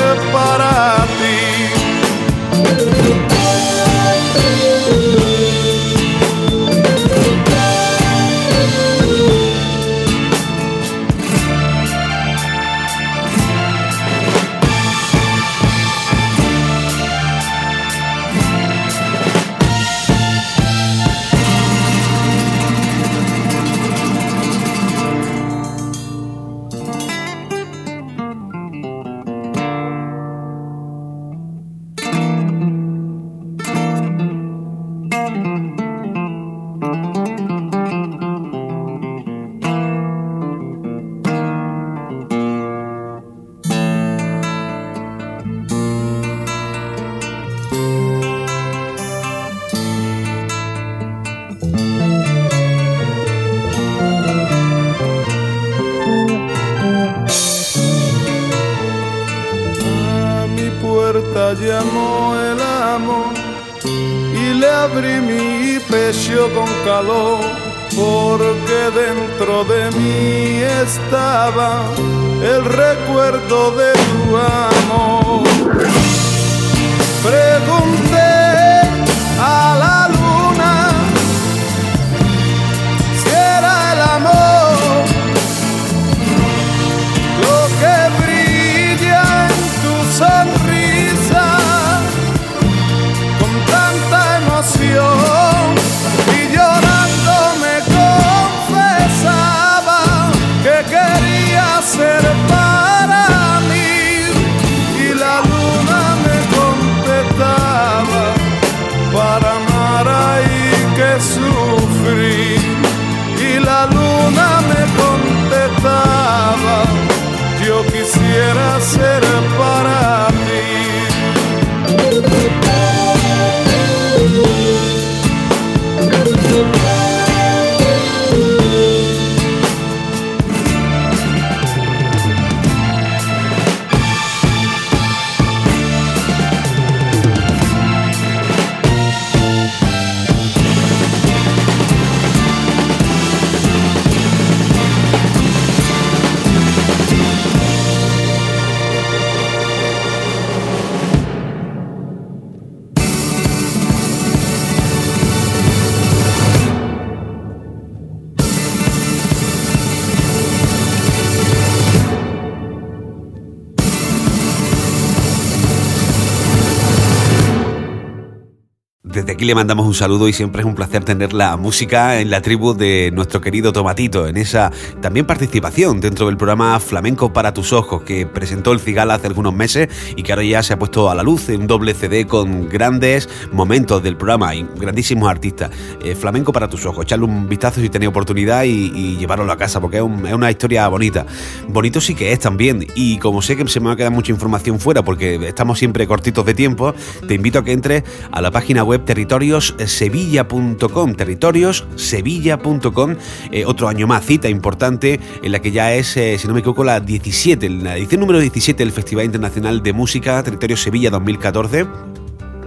Le mandamos un saludo y siempre es un placer tener la música en la tribu de nuestro querido Tomatito, en esa también participación dentro del programa Flamenco para tus ojos que presentó el Cigala hace algunos meses y que ahora ya se ha puesto a la luz en un doble CD con grandes momentos del programa y grandísimos artistas. Eh, Flamenco para tus ojos, echarle un vistazo si tenéis oportunidad y, y llevarlo a casa porque es, es una historia bonita. Bonito sí que es también y como sé que se me va a quedar mucha información fuera porque estamos siempre cortitos de tiempo, te invito a que entres a la página web territoriosevilla.com, territoriosevilla.com, eh, otro año más, cita importante en la que ya es, eh, si no me equivoco, la 17, la edición número 17 del Festival Internacional de Música Territorio Sevilla 2014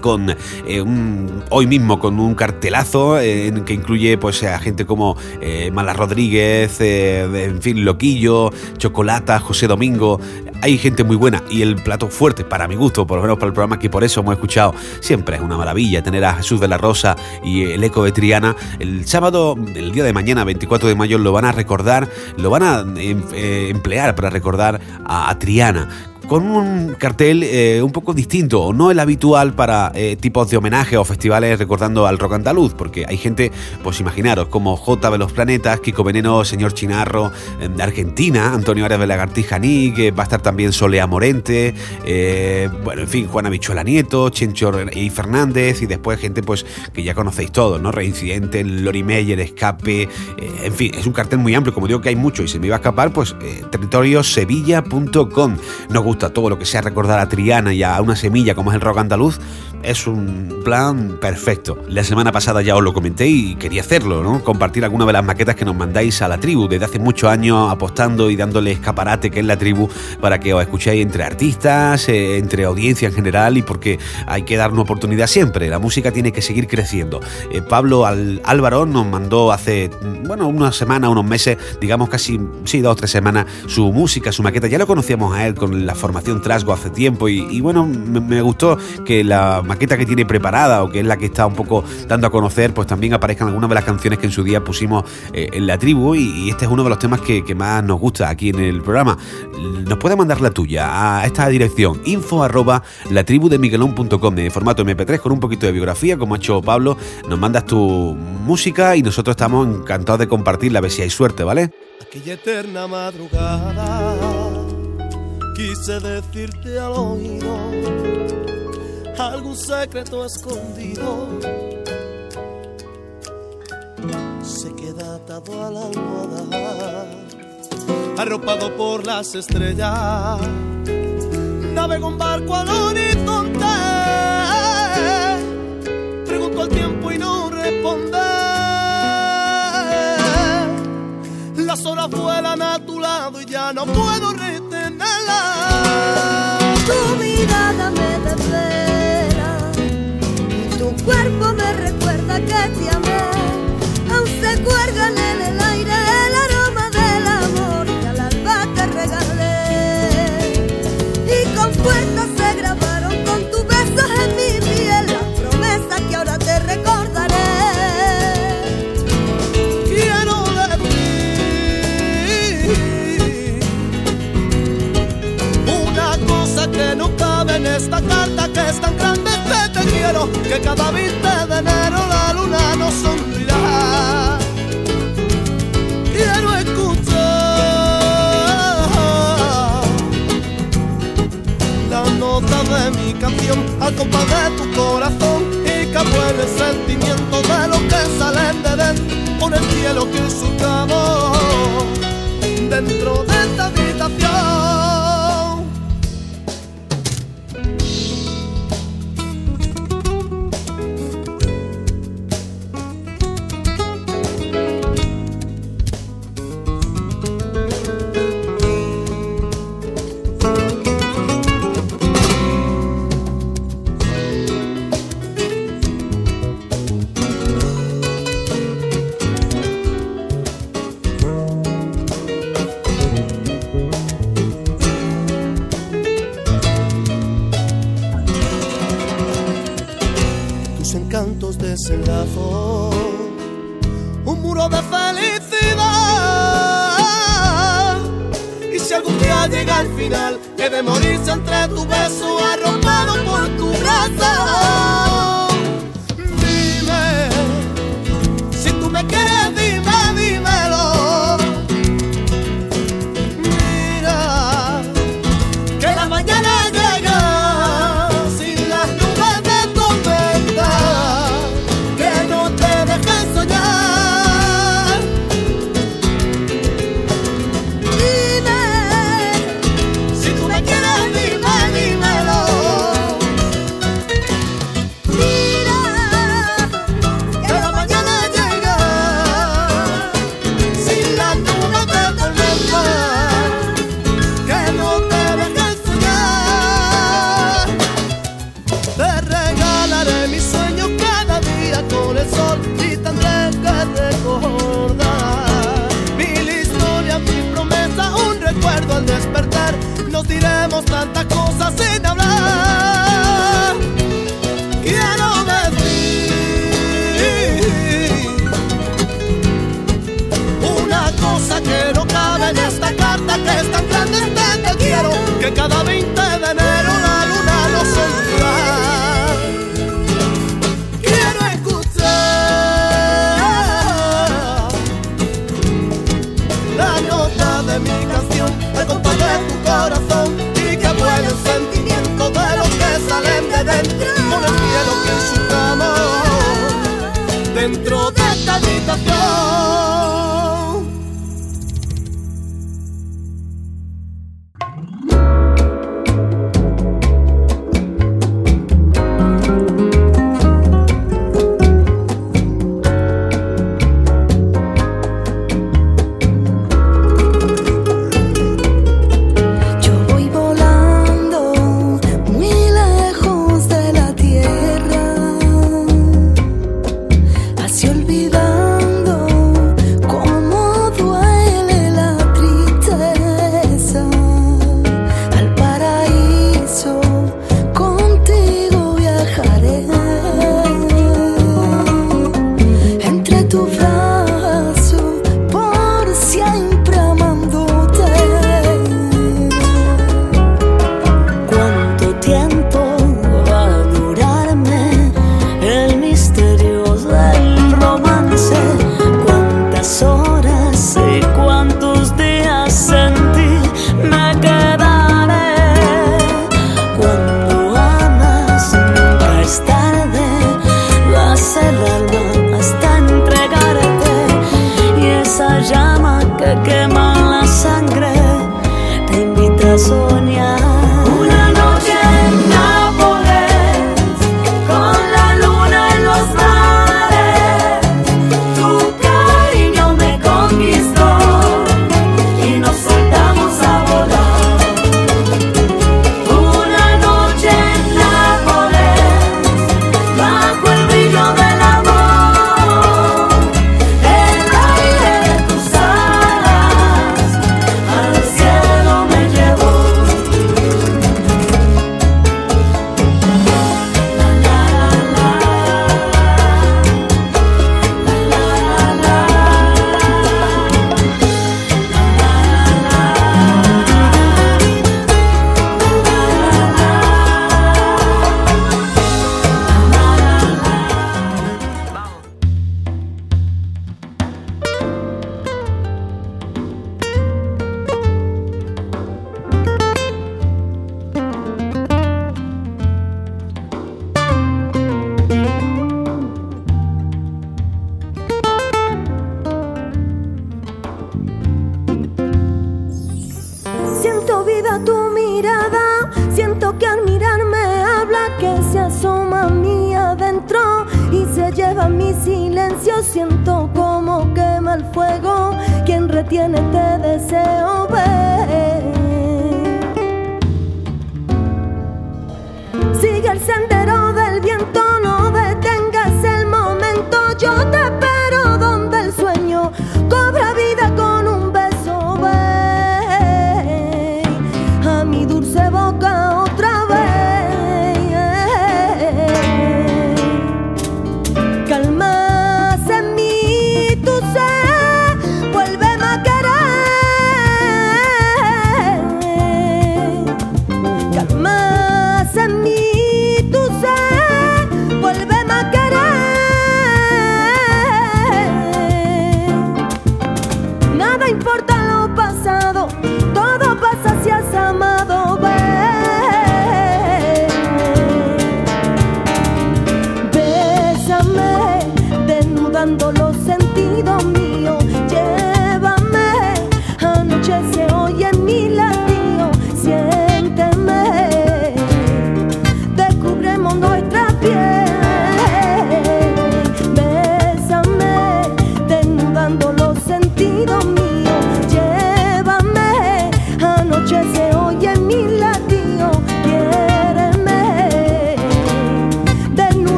con eh, un- hoy mismo con un cartelazo eh, que incluye pues a gente como eh, Mala Rodríguez, eh, en fin, Loquillo, Chocolata, José Domingo. Hay gente muy buena y el plato fuerte para mi gusto, por lo menos para el programa que por eso hemos escuchado, siempre es una maravilla tener a Jesús de la Rosa y el eco de Triana. El sábado, el día de mañana, 24 de mayo, lo van a recordar, lo van a em- eh, emplear para recordar a- a Triana con un cartel eh, un poco distinto, no el habitual para eh, tipos de homenaje o festivales recordando al rock andaluz, porque hay gente, pues imaginaros, como J de los Planetas, Kiko Veneno, Señor Chinarro, eh, de Argentina, Antonio Arias de Lagartija que va a estar también Solea Morente, eh, bueno, en fin, Juana Bichuela Nieto, Chencho y Fernández, y después gente pues que ya conocéis todos, ¿no? Reincidente, Lori Meyer, Escape, en fin, es un cartel muy amplio, como digo que hay mucho y se me iba a escapar, pues territoriosevilla.com. Nos gusta todo lo que sea recordar a Triana y a una semilla como es el rock andaluz, es un plan perfecto. La semana pasada ya os lo comenté y quería hacerlo, ¿no? Compartir alguna de las maquetas que nos mandáis a la tribu desde hace muchos años apostando y dándole escaparate que es la tribu para que os escuchéis entre artistas, eh, entre audiencia en general y porque hay que dar una oportunidad siempre. La música tiene que seguir creciendo. Eh, Pablo Al- Álvaro nos mandó hace, bueno, una semana, unos meses, digamos casi, sí, dos o tres semanas, su música, su maqueta. Ya lo conocíamos a él con la formación Trasgo hace tiempo y, bueno, me gustó que la maqueta que tiene preparada o que es la que está un poco dando a conocer, pues también aparezcan algunas de las canciones que en su día pusimos eh, en la tribu y, este es uno de los temas que, que más nos gusta aquí en el programa. Nos puede mandar la tuya a esta dirección info arroba la tribu de miguelón.com de formato MP3 con un poquito de biografía como ha hecho Pablo. Nos mandas tu música y nosotros estamos encantados de compartirla, a ver si hay suerte, ¿vale? Aquella eterna madrugada quise decirte al oído algún secreto escondido. Se queda atado a la almohada, arropado por las estrellas. Navego un barco al horizonte, pregunto al tiempo y no responde. Las horas vuelan a tu lado y ya no puedo retenerlas. cuerpo me recuerda que te amé, aún se que cada 20 de enero la luna nos sonrirá. Quiero escuchar la nota de mi canción al compás de tu corazón y que vuelve el sentimiento de los que salen de dentro por el cielo que surcamos dentro de esta habitación. merciful.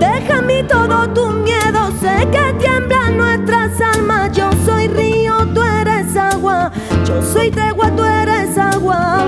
Deja todo tu miedo, sé que tiemblan nuestras almas. Yo soy río, tú eres agua. Yo soy tregua, tú eres agua.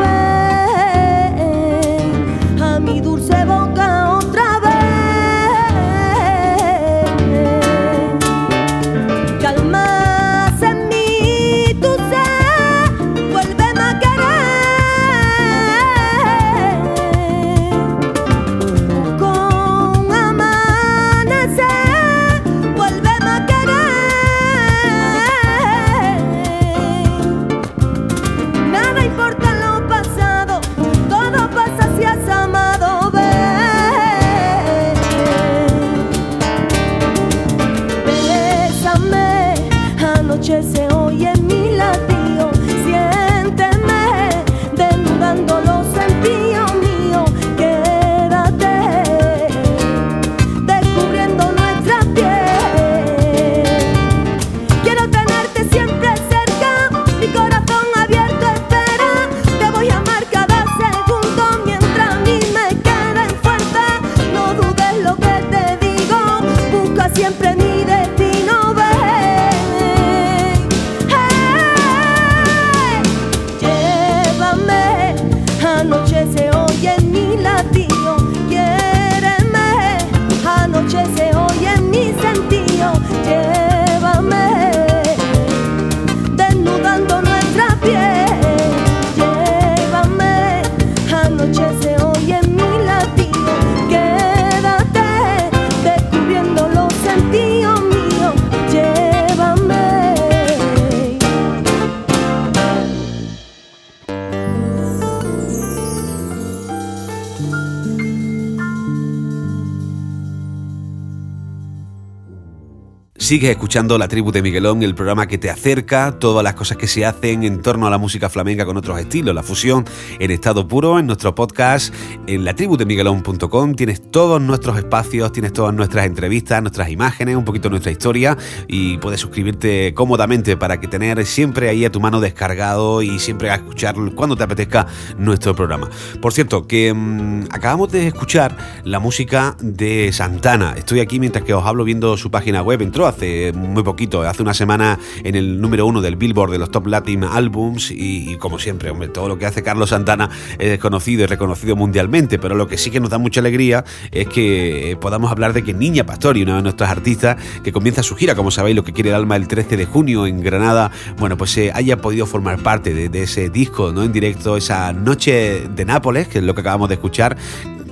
Sigue escuchando La Tribu de Miguelón, el programa que te acerca todas las cosas que se hacen en torno a la música flamenca con otros estilos, la fusión en estado puro, en nuestro podcast, en latribudemiguelón.com. Tienes todos nuestros espacios, tienes todas nuestras entrevistas, nuestras imágenes, un poquito nuestra historia y puedes suscribirte cómodamente para que tener siempre ahí a tu mano descargado y siempre a escuchar cuando te apetezca nuestro programa. Por cierto, que mm, acabamos de escuchar la música de Santana. Estoy aquí mientras que os hablo viendo su página web. Entró hace muy poquito, hace una semana en el número uno del Billboard de los Top Latin Albums y, como siempre, hombre, todo lo que hace Carlos Santana es conocido y reconocido mundialmente, pero lo que sí que nos da mucha alegría es que podamos hablar de que Niña Pastori, una de nuestras artistas que comienza su gira, como sabéis, lo que quiere el alma el 13 de junio en Granada, bueno, pues eh, haya podido formar parte de, de ese disco, ¿no? En directo, esa noche de Nápoles, que es lo que acabamos de escuchar,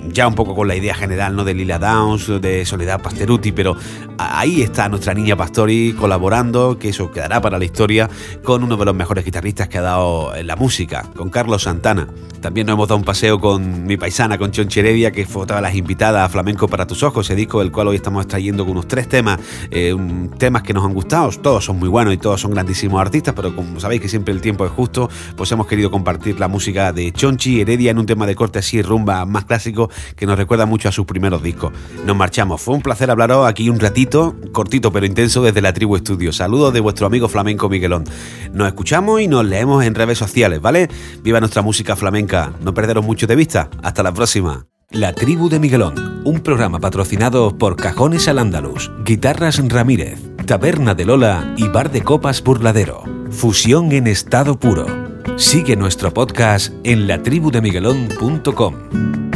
ya un poco con la idea general ¿no? de Lila Downs, de Soledad Pasteruti, pero ahí está nuestra niña Pastori colaborando, que eso quedará para la historia, con uno de los mejores guitarristas que ha dado en la música, con Carlos Santana. También nos hemos dado un paseo con mi paisana, con Chonchi Heredia, que fue otra de las invitadas a Flamenco para tus ojos, ese disco del cual hoy estamos extrayendo con unos tres temas, eh, temas que nos han gustado, todos son muy buenos y todos son grandísimos artistas, pero como sabéis que siempre el tiempo es justo, pues hemos querido compartir la música de Chonchi Heredia en un tema de corte así rumba más clásico que nos recuerda mucho a sus primeros discos. Nos marchamos, fue un placer hablaros aquí un ratito, cortito pero intenso desde la Tribu Estudio. Saludos de vuestro amigo flamenco Miguelón. Nos escuchamos y nos leemos en redes sociales, ¿vale? Viva nuestra música flamenca, no perderos mucho de vista. Hasta la próxima. La Tribu de Miguelón, un programa patrocinado por Cajones al Andalus, Guitarras Ramírez, Taberna de Lola y Bar de Copas Burladero. Fusión en estado puro. Sigue nuestro podcast en latribudemiguelón.com.